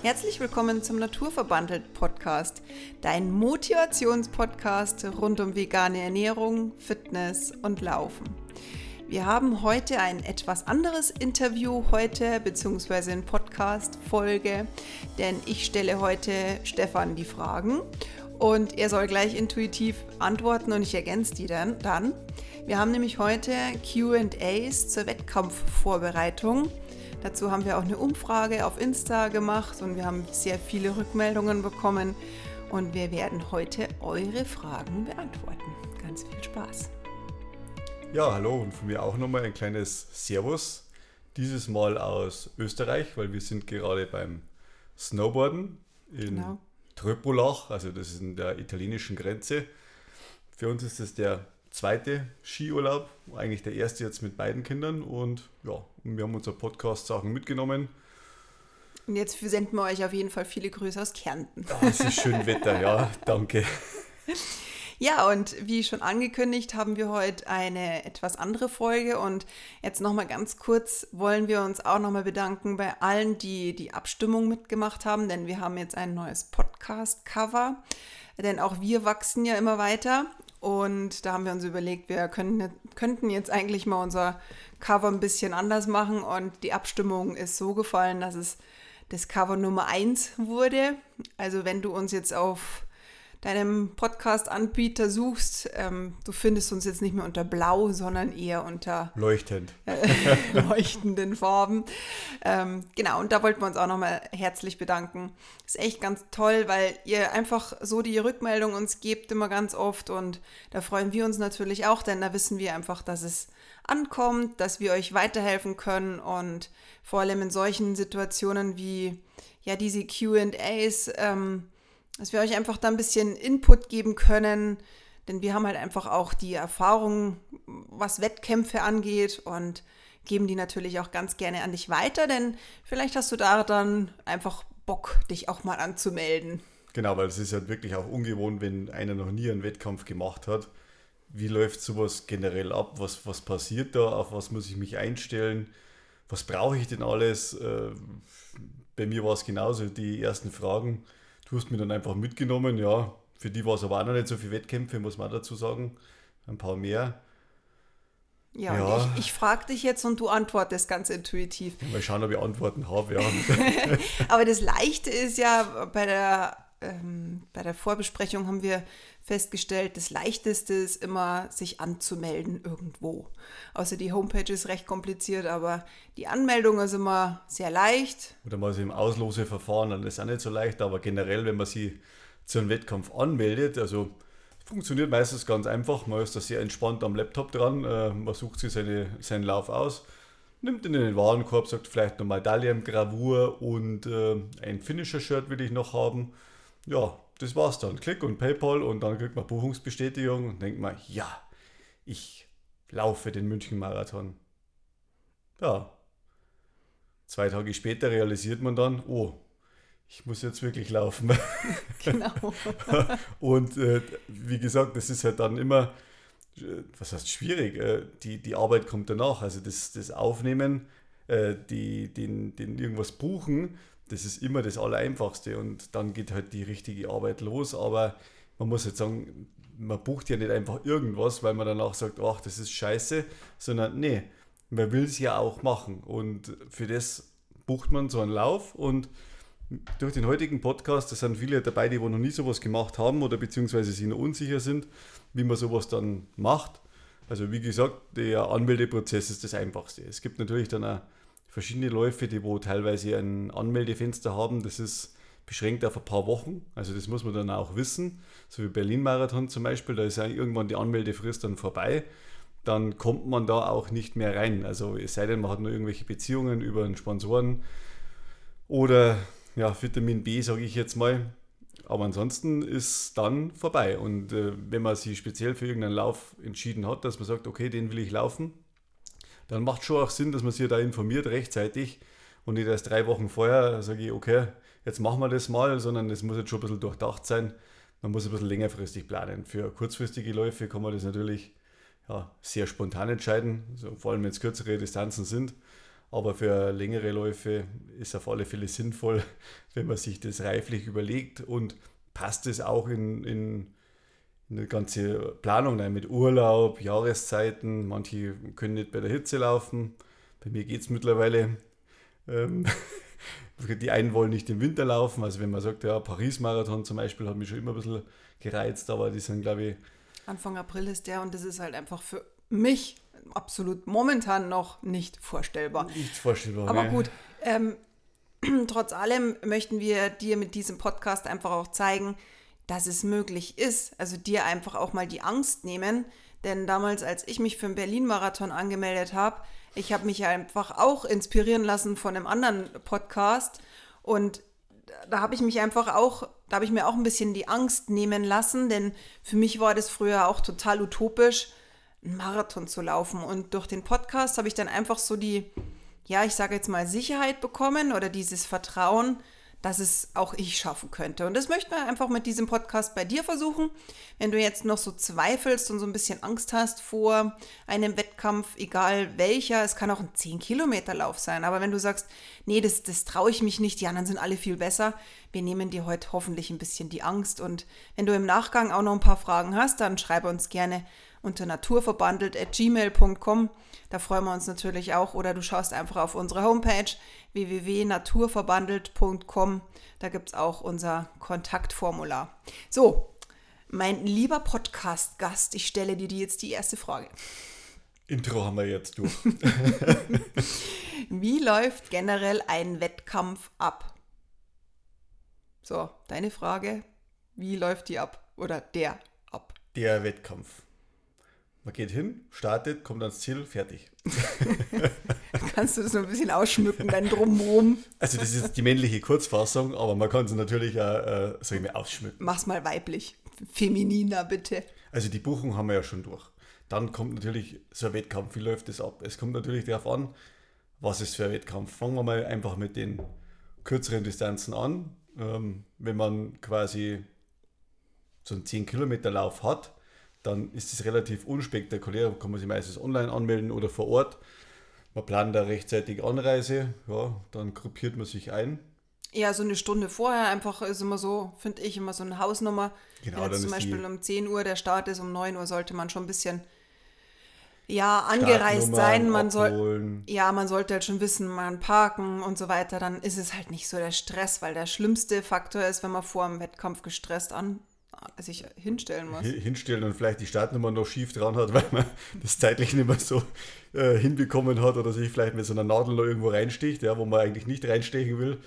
Herzlich willkommen zum Naturverbandelt Podcast, dein Motivationspodcast rund um vegane Ernährung, Fitness und Laufen. Wir haben heute ein etwas anderes Interview heute, beziehungsweise eine Podcast-Folge, denn ich stelle heute Stefan die Fragen und er soll gleich intuitiv antworten und ich ergänze die dann. dann. Wir haben nämlich heute QAs zur Wettkampfvorbereitung. Dazu haben wir auch eine Umfrage auf Insta gemacht und wir haben sehr viele Rückmeldungen bekommen und wir werden heute eure Fragen beantworten. Ganz viel Spaß. Ja, hallo und von mir auch nochmal ein kleines Servus. Dieses Mal aus Österreich, weil wir sind gerade beim Snowboarden in genau. Tröpolach, also das ist in der italienischen Grenze. Für uns ist das der zweite Skiurlaub, eigentlich der erste jetzt mit beiden Kindern und ja, wir haben unsere Podcast-Sachen mitgenommen. Und jetzt senden wir euch auf jeden Fall viele Grüße aus Kärnten. Ja, es ist schön Wetter, ja, danke. Ja, und wie schon angekündigt, haben wir heute eine etwas andere Folge. Und jetzt nochmal ganz kurz wollen wir uns auch nochmal bedanken bei allen, die die Abstimmung mitgemacht haben, denn wir haben jetzt ein neues Podcast-Cover. Denn auch wir wachsen ja immer weiter. Und da haben wir uns überlegt, wir können, könnten jetzt eigentlich mal unser Cover ein bisschen anders machen. Und die Abstimmung ist so gefallen, dass es das Cover Nummer 1 wurde. Also wenn du uns jetzt auf deinem Podcast-Anbieter suchst, ähm, du findest uns jetzt nicht mehr unter Blau, sondern eher unter leuchtend äh, leuchtenden Farben. Ähm, genau, und da wollten wir uns auch nochmal herzlich bedanken. Ist echt ganz toll, weil ihr einfach so die Rückmeldung uns gebt immer ganz oft und da freuen wir uns natürlich auch, denn da wissen wir einfach, dass es ankommt, dass wir euch weiterhelfen können und vor allem in solchen Situationen wie ja diese Q&As. Ähm, dass wir euch einfach da ein bisschen Input geben können, denn wir haben halt einfach auch die Erfahrung, was Wettkämpfe angeht und geben die natürlich auch ganz gerne an dich weiter, denn vielleicht hast du da dann einfach Bock, dich auch mal anzumelden. Genau, weil es ist halt wirklich auch ungewohnt, wenn einer noch nie einen Wettkampf gemacht hat. Wie läuft sowas generell ab? Was, was passiert da? Auf was muss ich mich einstellen? Was brauche ich denn alles? Äh, bei mir war es genauso, die ersten Fragen Du hast mich dann einfach mitgenommen, ja. Für die war es aber auch noch nicht so viele Wettkämpfe, muss man dazu sagen. Ein paar mehr. Ja, ja. ich, ich frage dich jetzt und du antwortest ganz intuitiv. Mal schauen, ob ich Antworten habe, ja. aber das Leichte ist ja bei der ähm, bei der Vorbesprechung haben wir festgestellt, das Leichteste ist immer, sich anzumelden irgendwo. Außer die Homepage ist recht kompliziert, aber die Anmeldung ist immer sehr leicht. Oder mal so im Ausloseverfahren, dann ist auch nicht so leicht, aber generell, wenn man sich zu einem Wettkampf anmeldet, also funktioniert meistens ganz einfach. Man ist da sehr entspannt am Laptop dran, äh, man sucht sich seine, seinen Lauf aus, nimmt ihn in den Warenkorb, sagt vielleicht noch Medaillengravur und äh, ein Finisher-Shirt will ich noch haben ja, das war's dann. Klick und PayPal und dann kriegt man Buchungsbestätigung und denkt man, ja, ich laufe den München-Marathon. Ja. Zwei Tage später realisiert man dann, oh, ich muss jetzt wirklich laufen. genau. und äh, wie gesagt, das ist halt dann immer, äh, was heißt schwierig, äh, die, die Arbeit kommt danach. Also das, das Aufnehmen, äh, die, den, den irgendwas buchen, das ist immer das Allereinfachste und dann geht halt die richtige Arbeit los. Aber man muss jetzt sagen, man bucht ja nicht einfach irgendwas, weil man danach sagt, ach, das ist scheiße, sondern nee, man will es ja auch machen. Und für das bucht man so einen Lauf und durch den heutigen Podcast, da sind viele dabei, die noch nie sowas gemacht haben oder beziehungsweise sich noch unsicher sind, wie man sowas dann macht. Also wie gesagt, der Anmeldeprozess ist das Einfachste. Es gibt natürlich dann auch verschiedene Läufe, die wo teilweise ein Anmeldefenster haben. Das ist beschränkt auf ein paar Wochen. Also das muss man dann auch wissen. So wie Berlin-Marathon zum Beispiel, da ist ja irgendwann die Anmeldefrist dann vorbei. Dann kommt man da auch nicht mehr rein. Also es sei denn, man hat nur irgendwelche Beziehungen über einen Sponsoren oder ja, Vitamin B, sage ich jetzt mal. Aber ansonsten ist dann vorbei. Und äh, wenn man sich speziell für irgendeinen Lauf entschieden hat, dass man sagt, okay, den will ich laufen, dann macht schon auch Sinn, dass man sich da informiert rechtzeitig und nicht erst drei Wochen vorher sage ich, okay, jetzt machen wir das mal, sondern es muss jetzt schon ein bisschen durchdacht sein. Man muss ein bisschen längerfristig planen. Für kurzfristige Läufe kann man das natürlich ja, sehr spontan entscheiden, so, vor allem wenn es kürzere Distanzen sind. Aber für längere Läufe ist auf alle Fälle sinnvoll, wenn man sich das reiflich überlegt und passt es auch in, in eine ganze Planung rein mit Urlaub, Jahreszeiten. Manche können nicht bei der Hitze laufen. Bei mir geht es mittlerweile. Ähm, die einen wollen nicht im Winter laufen. Also wenn man sagt, ja, Paris-Marathon zum Beispiel hat mich schon immer ein bisschen gereizt, aber die sind, glaube ich. Anfang April ist der und das ist halt einfach für mich absolut momentan noch nicht vorstellbar. Nicht vorstellbar. Aber gut, ähm, trotz allem möchten wir dir mit diesem Podcast einfach auch zeigen, dass es möglich ist. Also dir einfach auch mal die Angst nehmen. Denn damals, als ich mich für den Berlin-Marathon angemeldet habe, ich habe mich einfach auch inspirieren lassen von einem anderen Podcast. Und da habe ich mich einfach auch, da habe ich mir auch ein bisschen die Angst nehmen lassen, denn für mich war das früher auch total utopisch, einen Marathon zu laufen. Und durch den Podcast habe ich dann einfach so die, ja, ich sage jetzt mal Sicherheit bekommen oder dieses Vertrauen, dass es auch ich schaffen könnte. Und das möchten wir einfach mit diesem Podcast bei dir versuchen. Wenn du jetzt noch so zweifelst und so ein bisschen Angst hast vor einem Wettkampf, egal welcher, es kann auch ein 10-Kilometer-Lauf sein, aber wenn du sagst, nee, das, das traue ich mich nicht, die anderen sind alle viel besser, wir nehmen dir heute hoffentlich ein bisschen die Angst. Und wenn du im Nachgang auch noch ein paar Fragen hast, dann schreibe uns gerne unter naturverbandelt.gmail.com. Da freuen wir uns natürlich auch. Oder du schaust einfach auf unsere Homepage www.naturverbandelt.com. Da gibt es auch unser Kontaktformular. So, mein lieber Podcast-Gast, ich stelle dir jetzt die erste Frage. Intro haben wir jetzt durch. Wie läuft generell ein Wettkampf ab? So, deine Frage, wie läuft die ab? Oder der ab? Der Wettkampf. Man geht hin, startet, kommt ans Ziel, fertig. Kannst du das so ein bisschen ausschmücken, dann drumherum? Also das ist die männliche Kurzfassung, aber man kann es natürlich auch, äh, sag ich mal, ausschmücken. Mach's mal weiblich, femininer bitte. Also die Buchung haben wir ja schon durch. Dann kommt natürlich so ein Wettkampf, wie läuft das ab? Es kommt natürlich darauf an, was ist für ein Wettkampf. Fangen wir mal einfach mit den kürzeren Distanzen an. Ähm, wenn man quasi so einen 10-Kilometer-Lauf hat, dann ist es relativ unspektakulär, kann man sich meistens online anmelden oder vor Ort. Man plant da rechtzeitig Anreise, ja, dann gruppiert man sich ein. Ja, so eine Stunde vorher einfach ist immer so, finde ich, immer so eine Hausnummer. Genau, Wenn jetzt zum Beispiel um 10 Uhr der Start ist, um 9 Uhr sollte man schon ein bisschen ja, angereist sein. Man soll, ja, man sollte halt schon wissen, man parken und so weiter. Dann ist es halt nicht so der Stress, weil der schlimmste Faktor ist, wenn man vor dem Wettkampf gestresst an, sich hinstellen muss. Hinstellen und vielleicht die Startnummer noch schief dran hat, weil man das zeitlich nicht mehr so äh, hinbekommen hat oder sich vielleicht mit so einer Nadel noch irgendwo reinsticht, ja, wo man eigentlich nicht reinstechen will.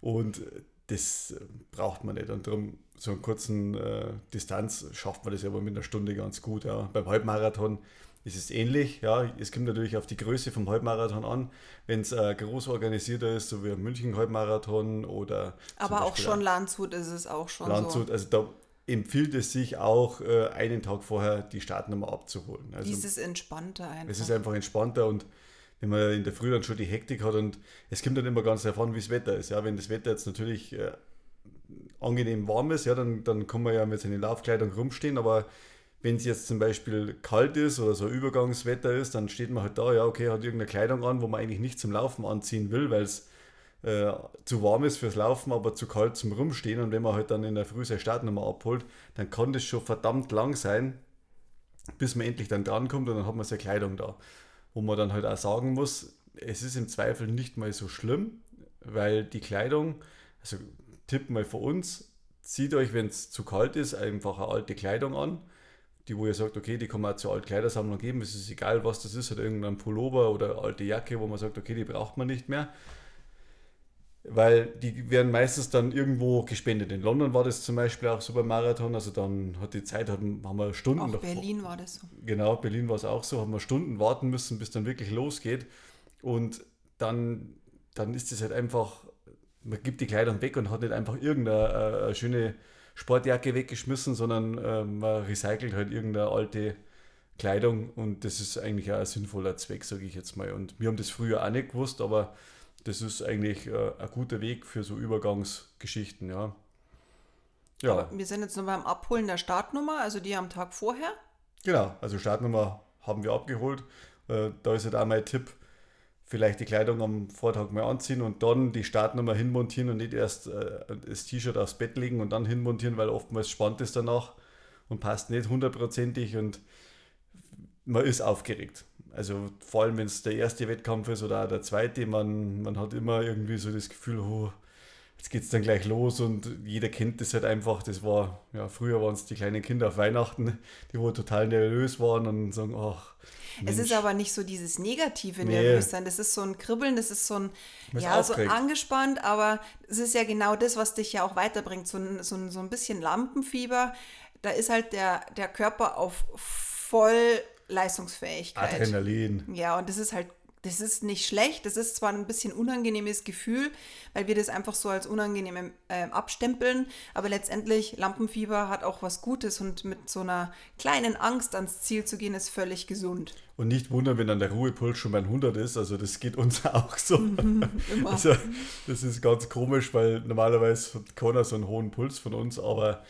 Und das äh, braucht man nicht. Und darum, so einen kurzen äh, Distanz schafft man das aber mit einer Stunde ganz gut. Ja. Beim Halbmarathon ist es ähnlich. Ja. Es kommt natürlich auf die Größe vom Halbmarathon an. Wenn es äh, groß organisierter ist, so wie ein München Halbmarathon oder. Aber auch schon Landshut ist es auch schon Landshut, so. also da empfiehlt es sich auch, äh, einen Tag vorher die Startnummer abzuholen. Also, Dieses entspannter einfach. Es ist einfach entspannter und wenn man in der Früh dann schon die Hektik hat und es kommt dann immer ganz davon, wie das Wetter ist. Ja, wenn das Wetter jetzt natürlich äh, angenehm warm ist, ja, dann, dann kann man ja mit seiner Laufkleidung rumstehen, aber wenn es jetzt zum Beispiel kalt ist oder so Übergangswetter ist, dann steht man halt da, ja, okay, hat irgendeine Kleidung an, wo man eigentlich nicht zum Laufen anziehen will, weil es äh, zu warm ist fürs Laufen, aber zu kalt zum Rumstehen. Und wenn man halt dann in der Früh seine Startnummer abholt, dann kann das schon verdammt lang sein, bis man endlich dann drankommt und dann hat man seine Kleidung da. Wo man dann halt auch sagen muss, es ist im Zweifel nicht mal so schlimm, weil die Kleidung, also Tipp mal für uns, zieht euch, wenn es zu kalt ist, einfach eine alte Kleidung an, die wo ihr sagt, okay, die kann man auch zur Altkleidersammlung geben, es ist egal, was das ist, oder irgendein Pullover oder alte Jacke, wo man sagt, okay, die braucht man nicht mehr weil die werden meistens dann irgendwo gespendet. In London war das zum Beispiel auch so beim Marathon, also dann hat die Zeit, haben, haben wir Stunden. Auch Berlin war das so. Genau, Berlin war es auch so, haben wir Stunden warten müssen, bis dann wirklich losgeht. Und dann, dann ist es halt einfach, man gibt die Kleidung weg und hat nicht einfach irgendeine äh, schöne Sportjacke weggeschmissen, sondern äh, man recycelt halt irgendeine alte Kleidung und das ist eigentlich auch ein sinnvoller Zweck, sage ich jetzt mal. Und wir haben das früher auch nicht gewusst, aber das ist eigentlich äh, ein guter Weg für so Übergangsgeschichten, ja. Ja. Aber wir sind jetzt noch beim Abholen der Startnummer, also die am Tag vorher. Genau, also Startnummer haben wir abgeholt. Äh, da ist halt auch mein Tipp vielleicht die Kleidung am Vortag mal anziehen und dann die Startnummer hinmontieren und nicht erst äh, das T-Shirt aufs Bett legen und dann hinmontieren, weil oftmals spannt es danach und passt nicht hundertprozentig und man ist aufgeregt. Also vor allem, wenn es der erste Wettkampf ist oder auch der zweite, man, man hat immer irgendwie so das Gefühl, oh, jetzt geht es dann gleich los und jeder kennt das halt einfach. Das war, ja, früher waren es die kleinen Kinder auf Weihnachten, die wohl total nervös waren und sagen, ach. Mensch. Es ist aber nicht so dieses negative nee. Nervössein, das ist so ein Kribbeln, das ist so ein, ja, so angespannt, aber es ist ja genau das, was dich ja auch weiterbringt, so ein, so ein, so ein bisschen Lampenfieber. Da ist halt der, der Körper auf voll Leistungsfähigkeit. Adrenalin. Ja, und das ist halt, das ist nicht schlecht. Das ist zwar ein bisschen unangenehmes Gefühl, weil wir das einfach so als unangenehm äh, abstempeln, aber letztendlich Lampenfieber hat auch was Gutes und mit so einer kleinen Angst ans Ziel zu gehen, ist völlig gesund. Und nicht wundern, wenn dann der Ruhepuls schon bei 100 ist. Also das geht uns auch so. Mhm, also, das ist ganz komisch, weil normalerweise hat keiner so einen hohen Puls von uns, aber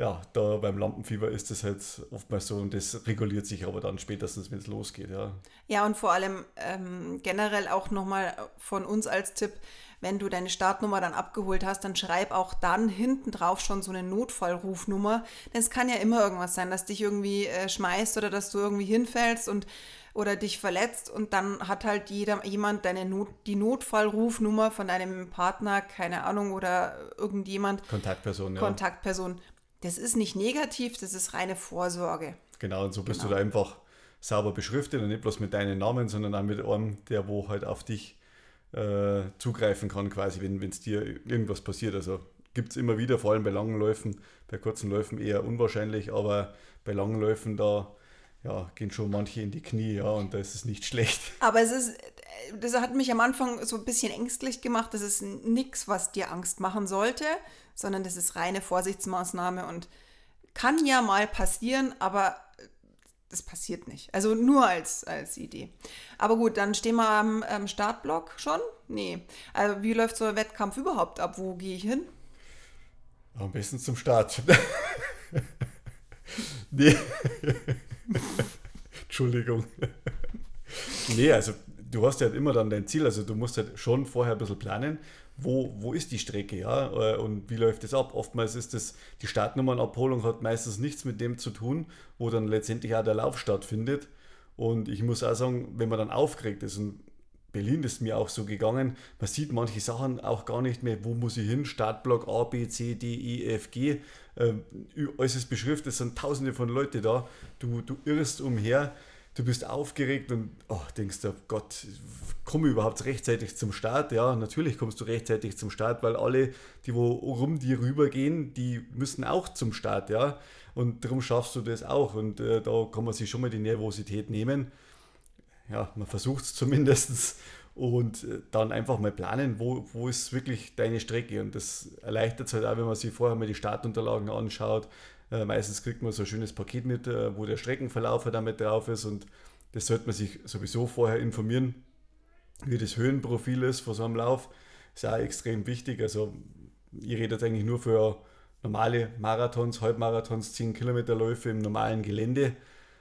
ja, da beim Lampenfieber ist das halt oftmals so und das reguliert sich aber dann spätestens, wenn es losgeht, ja. Ja, und vor allem ähm, generell auch nochmal von uns als Tipp, wenn du deine Startnummer dann abgeholt hast, dann schreib auch dann hinten drauf schon so eine Notfallrufnummer. Denn es kann ja immer irgendwas sein, dass dich irgendwie äh, schmeißt oder dass du irgendwie hinfällst und oder dich verletzt und dann hat halt jeder, jemand deine Not, die Notfallrufnummer von deinem Partner, keine Ahnung, oder irgendjemand. Kontaktperson, ja. Kontaktperson. Das ist nicht negativ, das ist reine Vorsorge. Genau, und so bist genau. du da einfach sauber beschriftet und nicht bloß mit deinen Namen, sondern auch mit einem, der wo halt auf dich äh, zugreifen kann, quasi, wenn es dir irgendwas passiert. Also gibt es immer wieder, vor allem bei langen Läufen, bei kurzen Läufen eher unwahrscheinlich, aber bei langen Läufen da ja, gehen schon manche in die Knie, ja, und da ist es nicht schlecht. Aber es ist, das hat mich am Anfang so ein bisschen ängstlich gemacht. Das ist nichts, was dir Angst machen sollte, sondern das ist reine Vorsichtsmaßnahme und kann ja mal passieren, aber das passiert nicht. Also nur als, als Idee. Aber gut, dann stehen wir am, am Startblock schon? Nee. Also wie läuft so ein Wettkampf überhaupt ab? Wo gehe ich hin? Am besten zum Start. nee. Entschuldigung. nee, also du hast ja halt immer dann dein Ziel, also du musst halt schon vorher ein bisschen planen wo, wo ist die Strecke, ja, äh, und wie läuft das ab? Oftmals ist das, die Startnummernabholung hat meistens nichts mit dem zu tun, wo dann letztendlich auch der Lauf stattfindet. Und ich muss auch sagen, wenn man dann aufgeregt ist, und Berlin ist mir auch so gegangen, man sieht manche Sachen auch gar nicht mehr, wo muss ich hin, Startblock A, B, C, D, E, F, G, äh, alles ist beschriftet, es sind tausende von Leuten da, du, du irrst umher, du bist aufgeregt und oh, denkst du, Gott, komme ich überhaupt rechtzeitig zum Start? Ja, natürlich kommst du rechtzeitig zum Start, weil alle, die wo rum dir rübergehen, die müssen auch zum Start, ja. Und darum schaffst du das auch. Und äh, da kann man sich schon mal die Nervosität nehmen. Ja, man versucht es zumindest. Und äh, dann einfach mal planen, wo, wo ist wirklich deine Strecke. Und das erleichtert es halt auch, wenn man sich vorher mal die Startunterlagen anschaut, äh, meistens kriegt man so ein schönes Paket mit, äh, wo der Streckenverlauf damit drauf ist und das sollte man sich sowieso vorher informieren, wie das Höhenprofil ist vor so einem Lauf. Ist auch extrem wichtig. Also ich rede jetzt eigentlich nur für normale Marathons, Halbmarathons, 10 Kilometerläufe im normalen Gelände.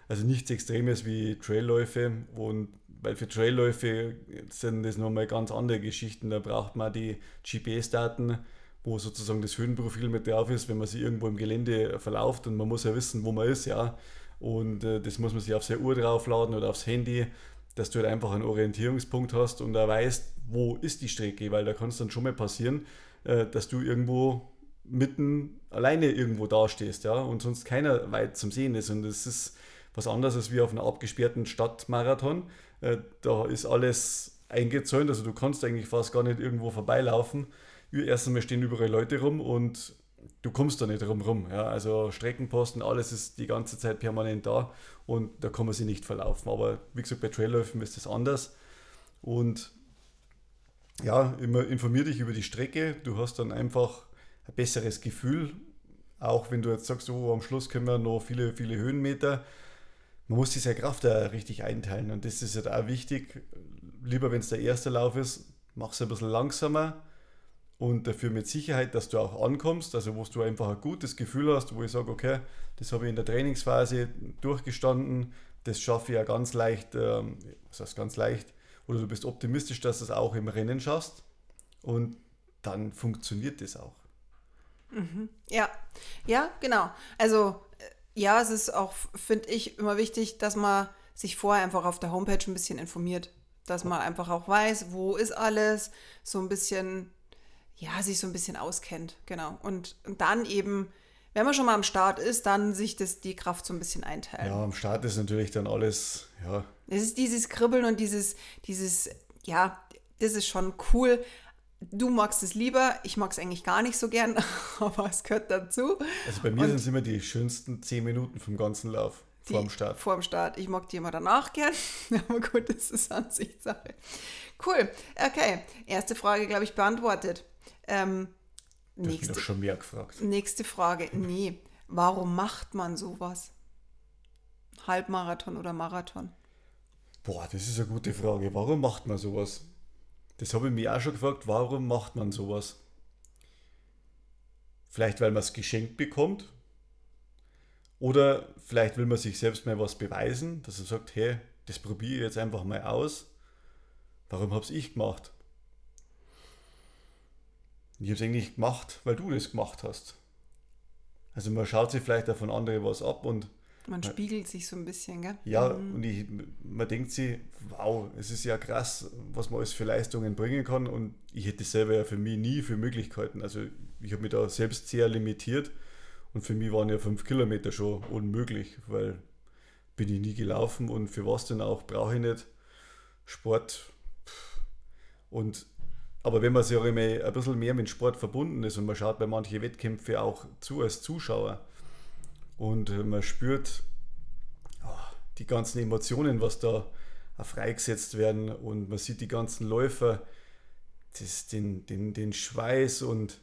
Also nichts Extremes wie Trailläufe. Und weil für Trailläufe sind das nochmal ganz andere Geschichten. Da braucht man die GPS-Daten wo sozusagen das Höhenprofil mit drauf ist, wenn man sich irgendwo im Gelände verlauft und man muss ja wissen, wo man ist, ja. Und äh, das muss man sich auf seine Uhr draufladen oder aufs Handy, dass du halt einfach einen Orientierungspunkt hast und da weißt, wo ist die Strecke, weil da kann es dann schon mal passieren, äh, dass du irgendwo mitten alleine irgendwo dastehst, ja, und sonst keiner weit zum Sehen ist. Und das ist was anderes als wie auf einer abgesperrten Stadtmarathon. Äh, da ist alles eingezäunt, also du kannst eigentlich fast gar nicht irgendwo vorbeilaufen erst einmal stehen überall Leute rum und du kommst da nicht drum rum. Ja? Also Streckenposten, alles ist die ganze Zeit permanent da und da kann man sich nicht verlaufen. Aber wie gesagt, bei Trailläufen ist das anders. Und ja, immer informier dich über die Strecke. Du hast dann einfach ein besseres Gefühl. Auch wenn du jetzt sagst, oh, am Schluss können wir noch viele, viele Höhenmeter. Man muss diese Kraft da richtig einteilen und das ist ja halt auch wichtig. Lieber, wenn es der erste Lauf ist, mach es ein bisschen langsamer und dafür mit Sicherheit, dass du auch ankommst, also wo du einfach ein gutes Gefühl hast, wo ich sage, okay, das habe ich in der Trainingsphase durchgestanden, das schaffe ich ja ganz leicht, ähm, was heißt ganz leicht, oder du bist optimistisch, dass du es auch im Rennen schaffst und dann funktioniert das auch. Mhm. Ja, ja, genau. Also äh, ja, es ist auch, finde ich, immer wichtig, dass man sich vorher einfach auf der Homepage ein bisschen informiert, dass man einfach auch weiß, wo ist alles, so ein bisschen, ja, sich so ein bisschen auskennt, genau. Und, und dann eben, wenn man schon mal am Start ist, dann sich das, die Kraft so ein bisschen einteilen. Ja, am Start ist natürlich dann alles, ja. Es ist dieses Kribbeln und dieses, dieses, ja, das ist schon cool. Du magst es lieber, ich mag es eigentlich gar nicht so gern, aber es gehört dazu. Also bei mir sind es immer die schönsten zehn Minuten vom ganzen Lauf. Die, vor dem Start. Vor dem Start. Ich mag die immer danach gern, aber gut, das ist Ansichtssache. Cool. Okay, erste Frage, glaube ich, beantwortet. Ähm, nächste, doch schon mehr gefragt. Nächste Frage. Nee, warum macht man sowas? Halbmarathon oder Marathon? Boah, das ist eine gute Frage. Warum macht man sowas? Das habe ich mir auch schon gefragt. Warum macht man sowas? Vielleicht, weil man es geschenkt bekommt. Oder vielleicht will man sich selbst mal was beweisen, dass er sagt, hey, das probiere ich jetzt einfach mal aus. Warum habe ich gemacht? Ich habe es eigentlich gemacht, weil du das gemacht hast. Also man schaut sich vielleicht auch von anderen was ab und man spiegelt sich so ein bisschen, gell? Ja, mhm. und ich, man denkt sich, wow, es ist ja krass, was man alles für Leistungen bringen kann. Und ich hätte selber ja für mich nie für Möglichkeiten. Also ich habe mich da selbst sehr limitiert. Und für mich waren ja fünf Kilometer schon unmöglich, weil bin ich nie gelaufen und für was denn auch brauche ich nicht. Sport. Und aber wenn man sich auch immer ein bisschen mehr mit Sport verbunden ist und man schaut bei manchen Wettkämpfen auch zu als Zuschauer, und man spürt oh, die ganzen Emotionen, was da freigesetzt werden und man sieht die ganzen Läufer, das, den, den, den Schweiß und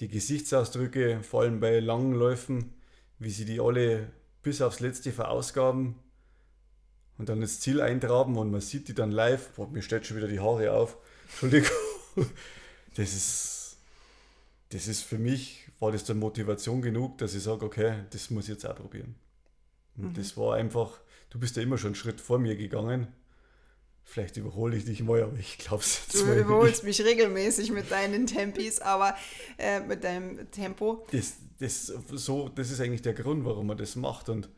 die Gesichtsausdrücke, vor allem bei langen Läufen, wie sie die alle bis aufs Letzte verausgaben und dann das Ziel eintraben und man sieht die dann live. Boah, mir stellt schon wieder die Haare auf. Entschuldigung. Das ist, das ist für mich war das dann Motivation genug, dass ich sage, okay, das muss ich jetzt auch probieren. Und mhm. das war einfach, du bist ja immer schon einen Schritt vor mir gegangen. Vielleicht überhole ich dich mal, aber ich glaube es jetzt Du überholst mich regelmäßig mit deinen Tempis, aber äh, mit deinem Tempo. Das, das, so, das ist eigentlich der Grund, warum man das macht. Und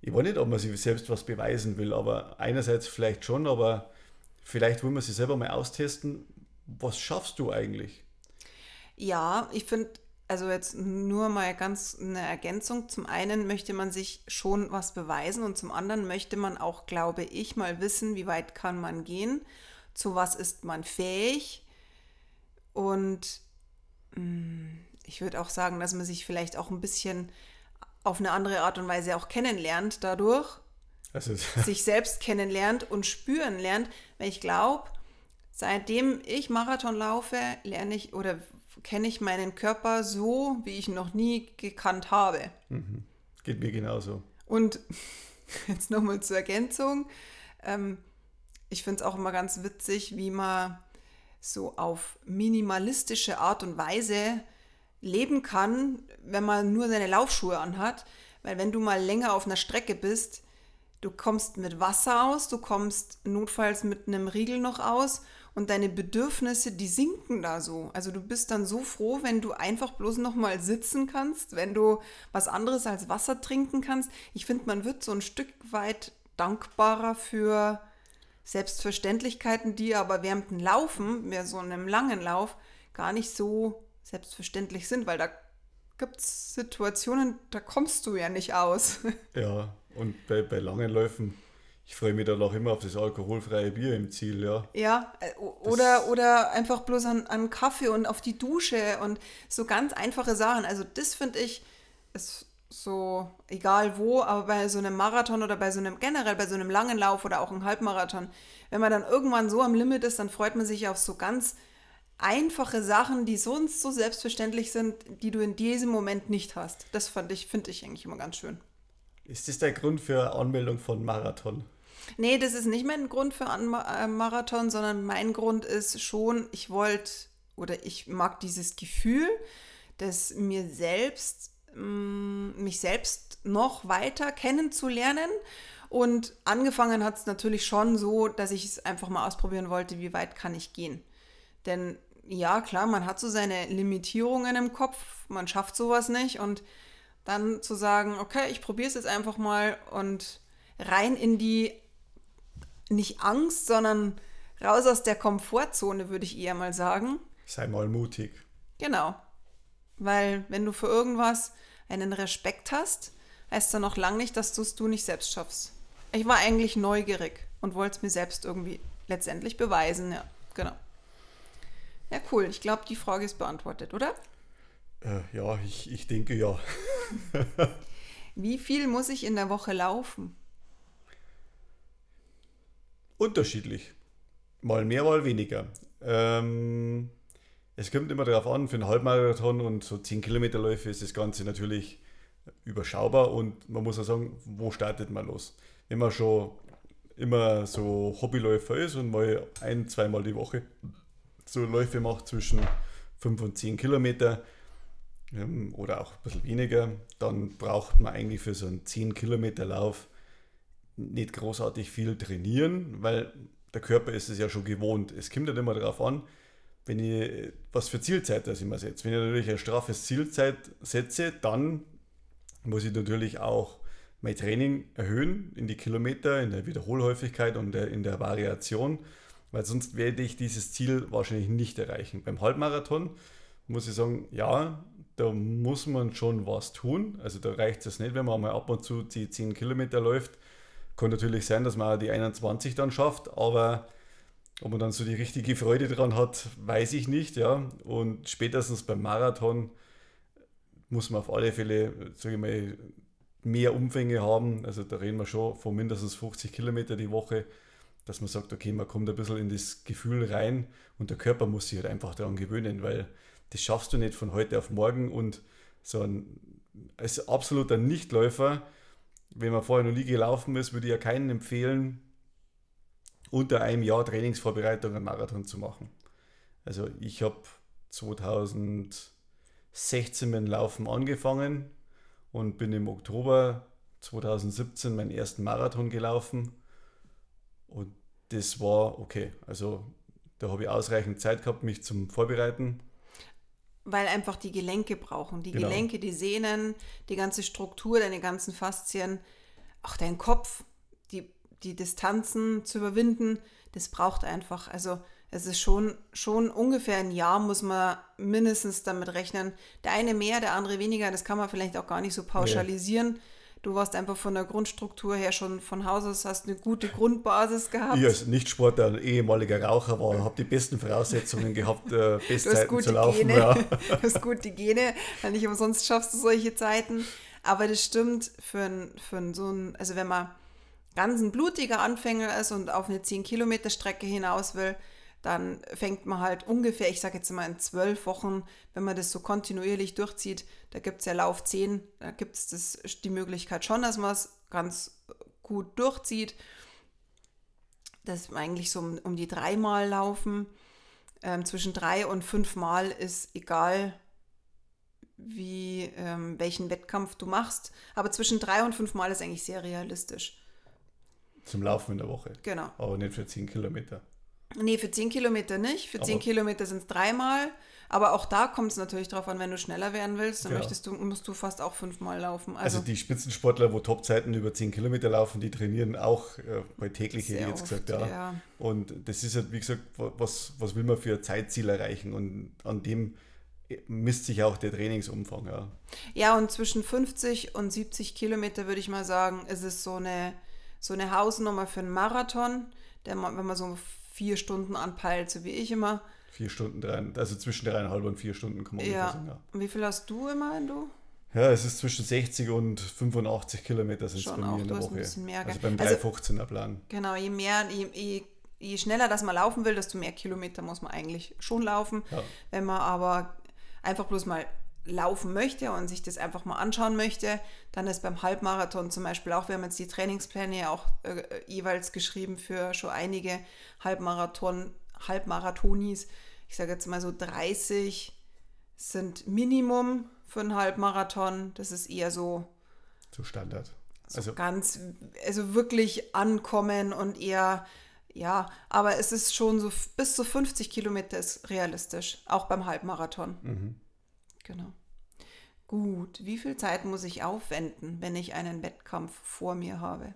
ich weiß nicht, ob man sich selbst was beweisen will, aber einerseits vielleicht schon, aber vielleicht will man sich selber mal austesten, was schaffst du eigentlich? Ja, ich finde, also jetzt nur mal ganz eine Ergänzung. Zum einen möchte man sich schon was beweisen und zum anderen möchte man auch, glaube ich, mal wissen, wie weit kann man gehen, zu was ist man fähig. Und mm, ich würde auch sagen, dass man sich vielleicht auch ein bisschen auf eine andere Art und Weise auch kennenlernt dadurch. Also, sich selbst kennenlernt und spüren lernt. Weil ich glaube, seitdem ich Marathon laufe, lerne ich oder kenne ich meinen Körper so, wie ich ihn noch nie gekannt habe. Mhm. Geht mir genauso. Und jetzt nochmal zur Ergänzung. Ähm, ich finde es auch immer ganz witzig, wie man so auf minimalistische Art und Weise leben kann, wenn man nur seine Laufschuhe anhat. Weil wenn du mal länger auf einer Strecke bist, du kommst mit Wasser aus, du kommst notfalls mit einem Riegel noch aus und deine Bedürfnisse, die sinken da so. Also du bist dann so froh, wenn du einfach bloß noch mal sitzen kannst, wenn du was anderes als Wasser trinken kannst. Ich finde, man wird so ein Stück weit dankbarer für Selbstverständlichkeiten, die aber während dem Laufen, mehr so einem langen Lauf, gar nicht so selbstverständlich sind, weil da gibt es Situationen, da kommst du ja nicht aus. Ja, und bei, bei langen Läufen ich freue mich dann auch immer auf das alkoholfreie Bier im Ziel, ja. Ja, äh, oder, oder einfach bloß an, an Kaffee und auf die Dusche und so ganz einfache Sachen. Also das finde ich, ist so egal wo, aber bei so einem Marathon oder bei so einem generell bei so einem langen Lauf oder auch einem Halbmarathon, wenn man dann irgendwann so am Limit ist, dann freut man sich auf so ganz einfache Sachen, die sonst so selbstverständlich sind, die du in diesem Moment nicht hast. Das fand ich, finde ich eigentlich immer ganz schön. Ist das der Grund für Anmeldung von Marathon? Nee, das ist nicht mein Grund für einen äh, Marathon, sondern mein Grund ist schon, ich wollte oder ich mag dieses Gefühl, dass mir selbst, mm, mich selbst noch weiter kennenzulernen Und angefangen hat es natürlich schon so, dass ich es einfach mal ausprobieren wollte, wie weit kann ich gehen. Denn ja, klar, man hat so seine Limitierungen im Kopf, man schafft sowas nicht und dann zu sagen, okay, ich probiere es jetzt einfach mal und rein in die, nicht Angst, sondern raus aus der Komfortzone, würde ich eher mal sagen. Sei mal mutig. Genau. Weil wenn du für irgendwas einen Respekt hast, heißt das noch lange nicht, dass du es du nicht selbst schaffst. Ich war eigentlich neugierig und wollte es mir selbst irgendwie letztendlich beweisen, ja, genau. Ja, cool. Ich glaube, die Frage ist beantwortet, oder? Äh, ja, ich, ich denke ja. Wie viel muss ich in der Woche laufen? Unterschiedlich. Mal mehr, mal weniger. Ähm, es kommt immer darauf an, für einen Halbmarathon und so 10 Kilometerläufe ist das Ganze natürlich überschaubar und man muss auch sagen, wo startet man los? Wenn man schon immer so Hobbyläufer ist und mal ein, zweimal die Woche so Läufe macht zwischen 5 und 10 Kilometer oder auch ein bisschen weniger, dann braucht man eigentlich für so einen 10 Kilometer Lauf nicht großartig viel trainieren, weil der Körper ist es ja schon gewohnt. Es kommt dann immer darauf an, wenn ich was für Zielzeit das immer setze. Wenn ich natürlich ein straffes Zielzeit setze, dann muss ich natürlich auch mein Training erhöhen in die Kilometer, in der Wiederholhäufigkeit und in der Variation, weil sonst werde ich dieses Ziel wahrscheinlich nicht erreichen. Beim Halbmarathon muss ich sagen, ja, da muss man schon was tun. Also da reicht es nicht, wenn man mal ab und zu die 10 Kilometer läuft. Kann natürlich sein, dass man die 21 dann schafft, aber ob man dann so die richtige Freude dran hat, weiß ich nicht. Ja. Und spätestens beim Marathon muss man auf alle Fälle, ich mal, mehr Umfänge haben. Also da reden wir schon von mindestens 50 Kilometer die Woche, dass man sagt, okay, man kommt ein bisschen in das Gefühl rein und der Körper muss sich halt einfach daran gewöhnen, weil das schaffst du nicht von heute auf morgen und so ein als absoluter Nichtläufer, wenn man vorher noch nie gelaufen ist, würde ich ja keinen empfehlen, unter einem Jahr Trainingsvorbereitung einen Marathon zu machen. Also ich habe 2016 mit dem Laufen angefangen und bin im Oktober 2017 meinen ersten Marathon gelaufen und das war okay. Also da habe ich ausreichend Zeit gehabt, mich zum Vorbereiten. Weil einfach die Gelenke brauchen. Die genau. Gelenke, die Sehnen, die ganze Struktur, deine ganzen Faszien, auch dein Kopf, die, die Distanzen zu überwinden, das braucht einfach. Also es ist schon, schon ungefähr ein Jahr, muss man mindestens damit rechnen. Der eine mehr, der andere weniger, das kann man vielleicht auch gar nicht so pauschalisieren. Nee. Du warst einfach von der Grundstruktur her schon von Haus aus, hast eine gute Grundbasis gehabt. Ich als Nichtsportler, ein ehemaliger Raucher war, habe die besten Voraussetzungen gehabt, äh, Bestzeiten zu laufen. Gene. Ja. Du hast gute Gene, nicht umsonst schaffst du solche Zeiten. Aber das stimmt für, ein, für ein, so ein, also wenn man ganz ein blutiger Anfänger ist und auf eine 10 Kilometer Strecke hinaus will, dann fängt man halt ungefähr, ich sage jetzt mal in zwölf Wochen, wenn man das so kontinuierlich durchzieht, da gibt es ja Lauf 10, da gibt es die Möglichkeit schon, dass man es ganz gut durchzieht. Das ist eigentlich so um, um die dreimal laufen. Ähm, zwischen drei und fünfmal ist egal, wie, ähm, welchen Wettkampf du machst. Aber zwischen drei und fünfmal ist eigentlich sehr realistisch. Zum Laufen in der Woche. Genau. Aber nicht für 10 Kilometer. Nee, für 10 Kilometer nicht. Für aber 10 Kilometer sind es dreimal. Aber auch da kommt es natürlich darauf an, wenn du schneller werden willst, dann ja. möchtest du, musst du fast auch fünfmal laufen. Also, also die Spitzensportler, wo Topzeiten über 10 Kilometer laufen, die trainieren auch äh, bei täglich, hätte ich jetzt gesagt. Ja. ja. Und das ist halt, wie gesagt, was, was will man für ein Zeitziel erreichen? Und an dem äh, misst sich auch der Trainingsumfang. Ja, ja und zwischen 50 und 70 Kilometer würde ich mal sagen, ist es so eine, so eine Hausnummer für einen Marathon, der, wenn man so vier Stunden anpeilt, so wie ich immer. Vier Stunden, drei, also zwischen dreieinhalb und vier Stunden kann man ja. sagen. Ja. Und wie viel hast du immer, wenn du? Ja, es ist zwischen 60 und 85 Kilometer sind es bei mir auch, in der Woche. Mehr, also beim 315er also, Plan. Genau, je mehr, je, je, je, schneller das man laufen will, desto mehr Kilometer muss man eigentlich schon laufen. Ja. Wenn man aber einfach bloß mal laufen möchte und sich das einfach mal anschauen möchte, dann ist beim Halbmarathon zum Beispiel auch, wir haben jetzt die Trainingspläne ja auch äh, jeweils geschrieben für schon einige Halbmarathon, Halbmarathonis. Ich sage jetzt mal so 30 sind Minimum für einen Halbmarathon. Das ist eher so. So Standard. So also ganz, also wirklich ankommen und eher, ja, aber es ist schon so bis zu 50 Kilometer ist realistisch, auch beim Halbmarathon. Mhm. Genau. Gut, wie viel Zeit muss ich aufwenden, wenn ich einen Wettkampf vor mir habe?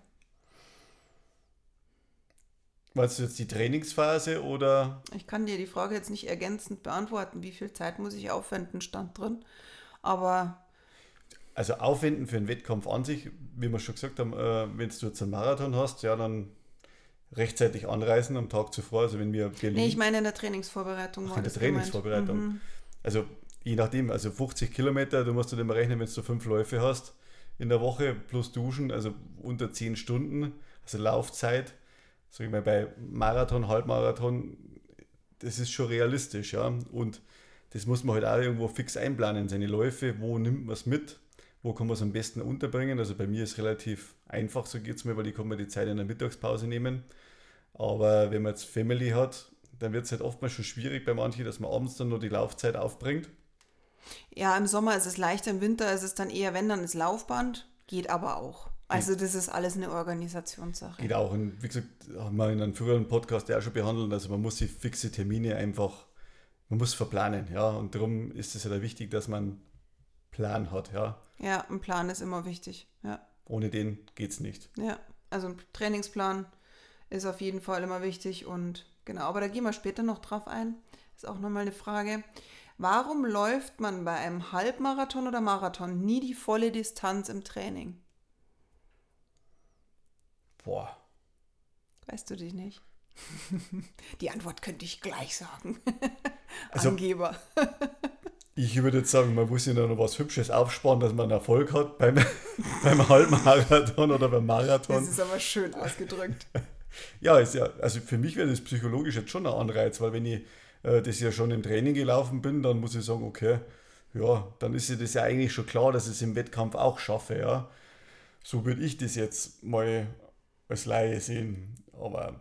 Meinst du jetzt die Trainingsphase oder? Ich kann dir die Frage jetzt nicht ergänzend beantworten, wie viel Zeit muss ich aufwenden, stand drin. Aber. Also aufwenden für einen Wettkampf an sich, wie wir schon gesagt haben, äh, wenn du jetzt einen Marathon hast, ja, dann rechtzeitig anreisen am Tag zuvor. Also wenn wir Berlin. Nee, ich meine in der Trainingsvorbereitung. Ach, in der Trainingsvorbereitung. Mhm. Also je nachdem, also 50 Kilometer, du musst du dem rechnen, wenn du fünf Läufe hast in der Woche plus Duschen, also unter 10 Stunden, also Laufzeit sag ich mal, bei Marathon, Halbmarathon, das ist schon realistisch, ja. Und das muss man halt auch irgendwo fix einplanen, seine Läufe, wo nimmt man es mit, wo kann man es am besten unterbringen. Also bei mir ist es relativ einfach, so geht es mir, weil ich kann mir die Zeit in der Mittagspause nehmen. Aber wenn man jetzt Family hat, dann wird es halt oftmals schon schwierig bei manchen, dass man abends dann nur die Laufzeit aufbringt. Ja, im Sommer ist es leichter, im Winter ist es dann eher, wenn dann das Laufband, geht aber auch. Also das ist alles eine Organisationssache. Geht auch. Und wie gesagt, haben wir in einem früheren Podcast ja auch schon behandelt. Also man muss die fixe Termine einfach, man muss verplanen, ja. Und darum ist es ja da wichtig, dass man einen Plan hat, ja. Ja, ein Plan ist immer wichtig, ja. Ohne den geht es nicht. Ja, also ein Trainingsplan ist auf jeden Fall immer wichtig und genau, aber da gehen wir später noch drauf ein. Ist auch nochmal eine Frage. Warum läuft man bei einem Halbmarathon oder Marathon nie die volle Distanz im Training? Boah. Weißt du dich nicht? Die Antwort könnte ich gleich sagen. Also, Angeber. ich würde jetzt sagen, man muss sich noch was Hübsches aufsparen, dass man Erfolg hat beim, beim Halbmarathon oder beim Marathon. Das ist aber schön ausgedrückt. ja, ist ja, also für mich wäre das psychologisch jetzt schon ein Anreiz, weil wenn ich äh, das ja schon im Training gelaufen bin, dann muss ich sagen, okay, ja, dann ist ja das ja eigentlich schon klar, dass ich es im Wettkampf auch schaffe, ja. So würde ich das jetzt mal als Laie sehen. Aber.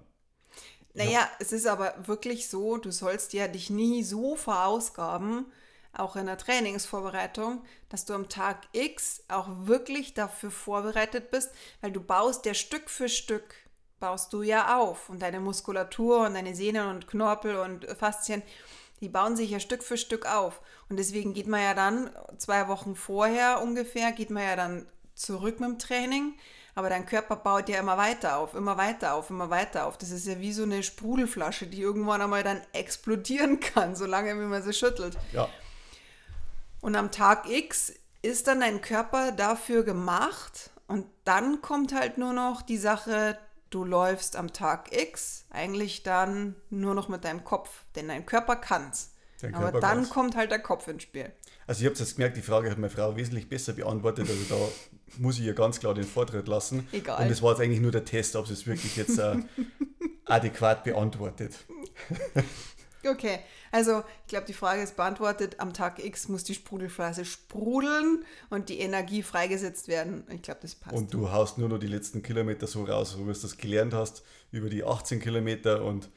Naja, ja. es ist aber wirklich so, du sollst ja dich nie so verausgaben, auch in der Trainingsvorbereitung, dass du am Tag X auch wirklich dafür vorbereitet bist, weil du baust ja Stück für Stück, baust du ja auf und deine Muskulatur und deine Sehnen und Knorpel und Faszien, die bauen sich ja Stück für Stück auf. Und deswegen geht man ja dann zwei Wochen vorher ungefähr, geht man ja dann zurück mit dem Training, aber dein Körper baut ja immer weiter auf, immer weiter auf, immer weiter auf. Das ist ja wie so eine Sprudelflasche, die irgendwann einmal dann explodieren kann, solange wie man sie schüttelt. Ja. Und am Tag X ist dann dein Körper dafür gemacht und dann kommt halt nur noch die Sache, du läufst am Tag X eigentlich dann nur noch mit deinem Kopf, denn dein Körper kann's. Aber dann kann's. kommt halt der Kopf ins Spiel. Also ich habe jetzt gemerkt, die Frage hat meine Frau wesentlich besser beantwortet. Also da muss ich ihr ganz klar den Vortritt lassen. Egal. Und es war jetzt eigentlich nur der Test, ob sie es wirklich jetzt äh, adäquat beantwortet. okay, also ich glaube, die Frage ist beantwortet. Am Tag X muss die Sprudelphase sprudeln und die Energie freigesetzt werden. Ich glaube, das passt. Und du haust nur noch die letzten Kilometer so raus, wo du das gelernt hast, über die 18 Kilometer und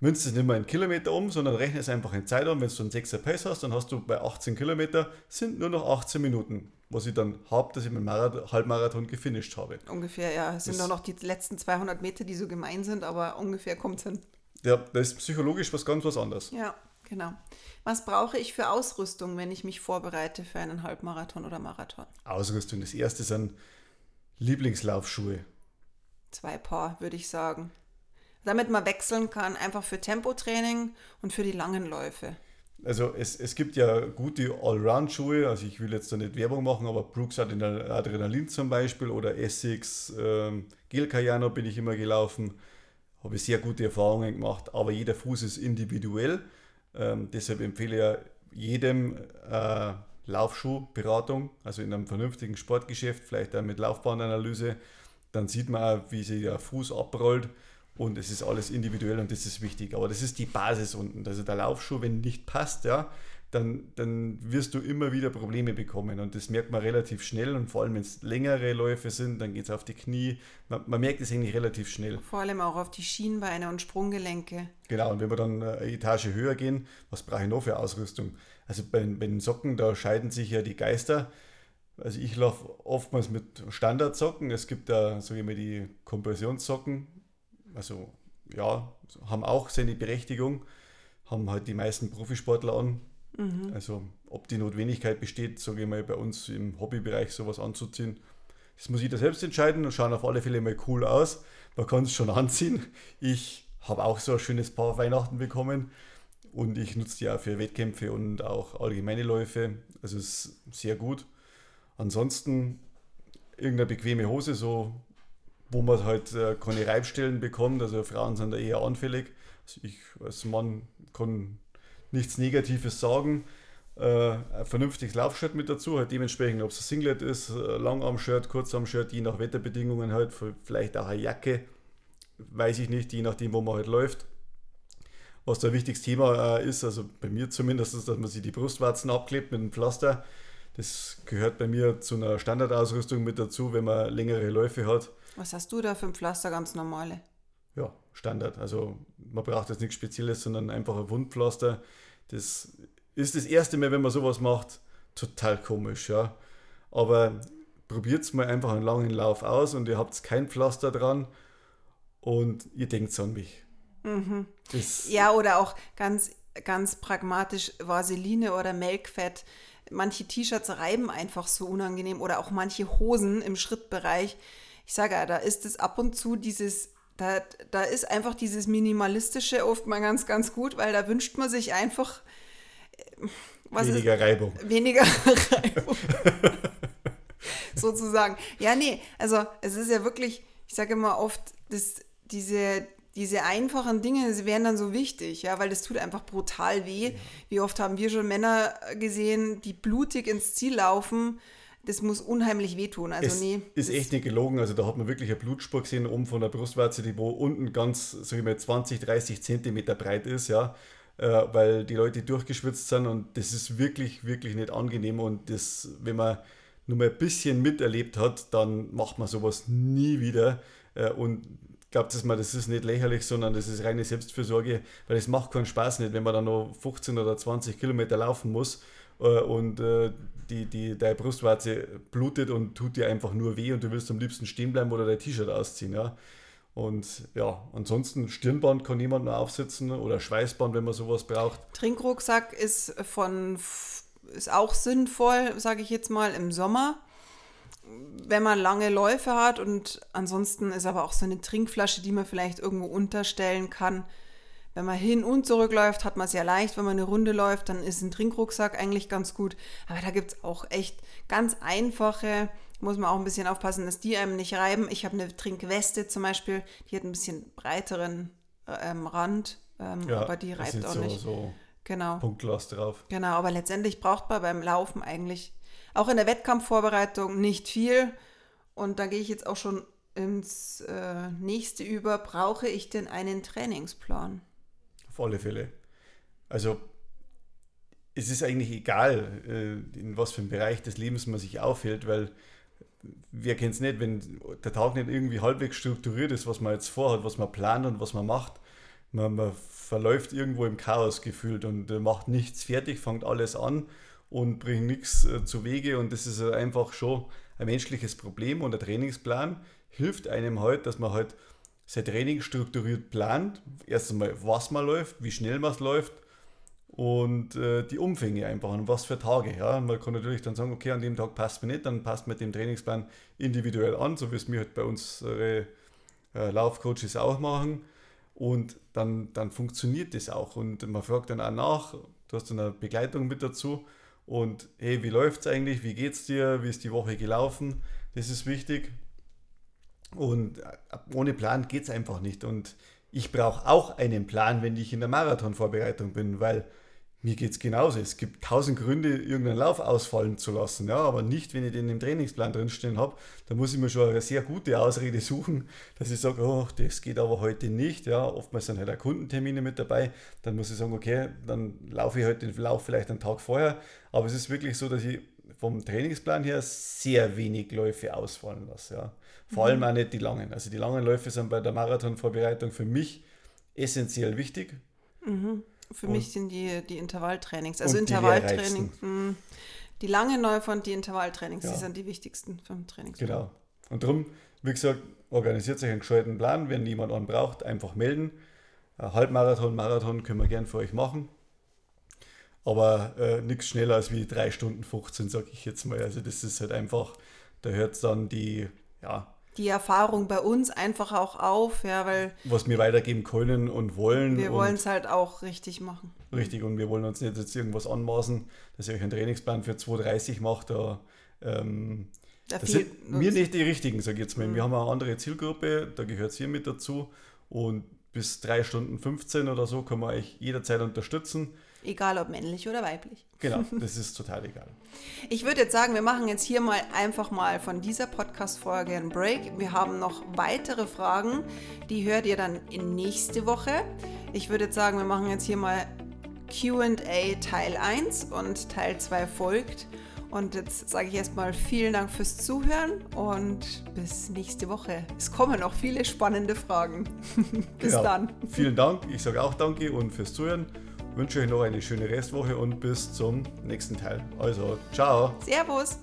münzt es nicht mehr in Kilometer um, sondern rechne es einfach in Zeit um. Wenn du einen 6er Pace hast, dann hast du bei 18 Kilometer sind nur noch 18 Minuten, was ich dann habe, dass ich meinen Marathon, Halbmarathon gefinisht habe. Ungefähr, ja. Es sind nur noch die letzten 200 Meter, die so gemein sind, aber ungefähr kommt es hin. Ja, das ist psychologisch was ganz was anderes. Ja, genau. Was brauche ich für Ausrüstung, wenn ich mich vorbereite für einen Halbmarathon oder Marathon? Ausrüstung. Das erste sind Lieblingslaufschuhe. Zwei Paar, würde ich sagen damit man wechseln kann, einfach für Tempotraining und für die langen Läufe. Also es, es gibt ja gute Allround-Schuhe, also ich will jetzt da nicht Werbung machen, aber Brooks Adrenalin zum Beispiel oder Essex, ähm, Gel Cayano bin ich immer gelaufen, habe sehr gute Erfahrungen gemacht, aber jeder Fuß ist individuell, ähm, deshalb empfehle ich jedem äh, Laufschuhberatung, also in einem vernünftigen Sportgeschäft, vielleicht auch mit Laufbahnanalyse, dann sieht man auch, wie sich der Fuß abrollt und es ist alles individuell und das ist wichtig. Aber das ist die Basis unten. Also der Laufschuh, wenn nicht passt, ja, dann, dann wirst du immer wieder Probleme bekommen. Und das merkt man relativ schnell. Und vor allem, wenn es längere Läufe sind, dann geht es auf die Knie. Man, man, merkt es eigentlich relativ schnell. Vor allem auch auf die Schienbeine und Sprunggelenke. Genau, und wenn wir dann eine Etage höher gehen, was brauche ich noch für Ausrüstung? Also bei, bei den Socken, da scheiden sich ja die Geister. Also ich laufe oftmals mit Standardsocken. Es gibt da, ich mal, die Kompressionssocken. Also ja, haben auch seine Berechtigung. Haben halt die meisten Profisportler an. Mhm. Also ob die Notwendigkeit besteht, sage ich mal, bei uns im Hobbybereich sowas anzuziehen, das muss jeder selbst entscheiden und schauen auf alle Fälle mal cool aus. Man kann es schon anziehen. Ich habe auch so ein schönes Paar Weihnachten bekommen und ich nutze die auch für Wettkämpfe und auch allgemeine Läufe. Also es ist sehr gut. Ansonsten irgendeine bequeme Hose, so wo man halt äh, keine Reibstellen bekommt. Also Frauen sind da eher anfällig. Also ich als Mann kann nichts Negatives sagen. Äh, ein vernünftiges Laufshirt mit dazu, halt dementsprechend, ob es ein Singlet ist, Langarm-Shirt, Kurzarm-Shirt, je nach Wetterbedingungen halt, vielleicht auch eine Jacke, weiß ich nicht, je nachdem, wo man halt läuft. Was da ein wichtiges Thema äh, ist, also bei mir zumindest, ist, dass man sich die Brustwarzen abklebt mit einem Pflaster. Das gehört bei mir zu einer Standardausrüstung mit dazu, wenn man längere Läufe hat. Was hast du da für ein Pflaster, ganz normale? Ja, Standard. Also man braucht jetzt nichts Spezielles, sondern einfach ein Wundpflaster. Das ist das erste Mal, wenn man sowas macht, total komisch, ja. Aber probiert es mal einfach einen langen Lauf aus und ihr habt kein Pflaster dran und ihr denkt an mich. Mhm. ja, oder auch ganz, ganz pragmatisch Vaseline oder Melkfett manche T-Shirts reiben einfach so unangenehm oder auch manche Hosen im Schrittbereich. Ich sage ja, da ist es ab und zu dieses, da, da ist einfach dieses Minimalistische oft mal ganz, ganz gut, weil da wünscht man sich einfach äh, weniger ist, Reibung. Weniger Reibung. Sozusagen. Ja, nee, also es ist ja wirklich, ich sage immer oft, dass diese, diese einfachen Dinge sie wären dann so wichtig, ja, weil das tut einfach brutal weh. Ja. Wie oft haben wir schon Männer gesehen, die blutig ins Ziel laufen. Das muss unheimlich wehtun. Also es nee. Ist echt nicht gelogen. Also da hat man wirklich eine Blutspur gesehen, oben von der Brustwarze, die wo unten ganz, sag ich mal, 20, 30 Zentimeter breit ist, ja. Äh, weil die Leute durchgeschwitzt sind und das ist wirklich, wirklich nicht angenehm. Und das, wenn man nur mal ein bisschen miterlebt hat, dann macht man sowas nie wieder. Äh, und glaubt es mal, das ist nicht lächerlich, sondern das ist reine Selbstfürsorge, weil es macht keinen Spaß nicht, wenn man dann noch 15 oder 20 Kilometer laufen muss äh, und die, die, deine Brustwarze blutet und tut dir einfach nur weh und du willst am liebsten stehen bleiben oder dein T-Shirt ausziehen. Ja? Und ja, ansonsten Stirnband kann niemand mehr aufsetzen oder Schweißband, wenn man sowas braucht. Trinkrucksack ist von ist auch sinnvoll, sage ich jetzt mal, im Sommer wenn man lange Läufe hat und ansonsten ist aber auch so eine Trinkflasche, die man vielleicht irgendwo unterstellen kann. Wenn man hin und zurück läuft, hat man es ja leicht. Wenn man eine Runde läuft, dann ist ein Trinkrucksack eigentlich ganz gut. Aber da gibt es auch echt ganz einfache, muss man auch ein bisschen aufpassen, dass die einem nicht reiben. Ich habe eine Trinkweste zum Beispiel, die hat ein bisschen breiteren ähm, Rand, ähm, ja, aber die reibt auch so, nicht. So genau. Punktglas drauf. Genau, aber letztendlich braucht man beim Laufen eigentlich auch in der Wettkampfvorbereitung nicht viel. Und da gehe ich jetzt auch schon ins äh, nächste über. Brauche ich denn einen Trainingsplan? Auf alle Fälle. Also es ist eigentlich egal, äh, in was für einem Bereich des Lebens man sich aufhält, weil wer kennt es nicht, wenn der Tag nicht irgendwie halbwegs strukturiert ist, was man jetzt vorhat, was man plant und was man macht. Man, man verläuft irgendwo im Chaos gefühlt und äh, macht nichts fertig, fängt alles an und bringen nichts äh, zu Wege. Und das ist einfach schon ein menschliches Problem. Und der Trainingsplan hilft einem halt, dass man halt sein Training strukturiert plant. Erst einmal, was man läuft, wie schnell man es läuft und äh, die Umfänge einfach und was für Tage. Ja. Man kann natürlich dann sagen, okay, an dem Tag passt mir nicht, dann passt man dem Trainingsplan individuell an, so wie es mir halt bei unseren äh, Laufcoaches auch machen. Und dann, dann funktioniert das auch. Und man fragt dann auch nach, du hast dann eine Begleitung mit dazu und hey, wie läuft es eigentlich? Wie geht's dir? Wie ist die Woche gelaufen? Das ist wichtig. Und äh, ohne Plan geht es einfach nicht. Und ich brauche auch einen Plan, wenn ich in der Marathonvorbereitung bin, weil mir geht es genauso. Es gibt tausend Gründe, irgendeinen Lauf ausfallen zu lassen, ja, aber nicht, wenn ich den im Trainingsplan drinstehen habe. Da muss ich mir schon eine sehr gute Ausrede suchen, dass ich sage, oh, das geht aber heute nicht. Ja, oftmals sind halt auch Kundentermine mit dabei. Dann muss ich sagen, okay, dann laufe ich heute den Lauf vielleicht einen Tag vorher. Aber es ist wirklich so, dass ich vom Trainingsplan her sehr wenig Läufe ausfallen lasse. Ja. Vor mhm. allem auch nicht die langen. Also die langen Läufe sind bei der Marathonvorbereitung für mich essentiell wichtig. Mhm für und mich sind die, die Intervalltrainings. Also Intervalltraining, mh, hm, Die langen Läufe und die Intervalltrainings, Ja. die sind die wichtigsten vom Training. Genau. Und darum, wie gesagt, organisiert sich einen gescheiten Plan. Wenn jemand einen braucht, einfach melden. Ein Halbmarathon, Marathon können wir gern für euch machen. Aber äh, nichts schneller als wie 3 Stunden 15, sage ich jetzt mal. Also das ist halt einfach, da hört dann die, ja, Die Erfahrung bei uns einfach auch auf, ja, weil was wir weitergeben können und wollen. wir wollen es halt auch richtig machen. Richtig, und wir wollen uns nicht jetzt irgendwas anmaßen, dass ihr euch einen Trainingsplan für 2,30 macht. Da, ähm, Da das sind wir nicht die Richtigen, sage ich jetzt mal. Wir haben eine andere Zielgruppe, da gehört ihr mit dazu. Und bis 3 Stunden 15 oder so kann man euch jederzeit unterstützen. Egal ob männlich oder weiblich. Genau, das ist total egal. Ich würde jetzt sagen, wir machen jetzt hier mal einfach mal von dieser Podcast-Folge einen Break. Wir haben noch weitere Fragen, die hört ihr dann in nächste Woche. Ich würde jetzt sagen, wir machen jetzt hier mal QA Teil 1 und Teil 2 folgt. Und jetzt sage ich erstmal vielen Dank fürs Zuhören und bis nächste Woche. Es kommen noch viele spannende Fragen. bis Genau. dann. Vielen Dank, ich sage auch danke und fürs Zuhören. Wünsche euch noch eine schöne Restwoche und bis zum nächsten Teil. Also, ciao. Servus.